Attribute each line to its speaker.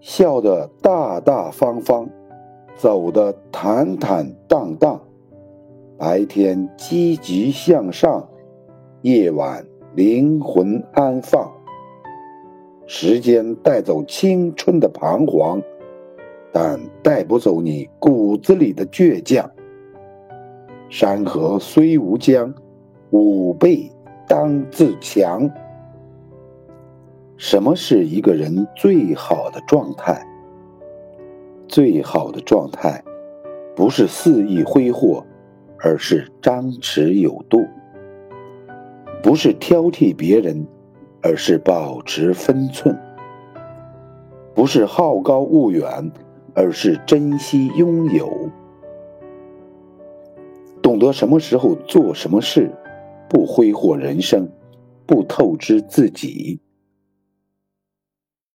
Speaker 1: 笑得大大方方，走得坦坦荡荡。白天积极向上，夜晚灵魂安放。时间带走青春的彷徨，但带不走你骨子里的倔强。山河虽无疆，吾辈当自强。什么是一个人最好的状态？最好的状态，不是肆意挥霍，而是张弛有度；不是挑剔别人，而是保持分寸；不是好高骛远，而是珍惜拥有。懂得什么时候做什么事，不挥霍人生，不透支自己。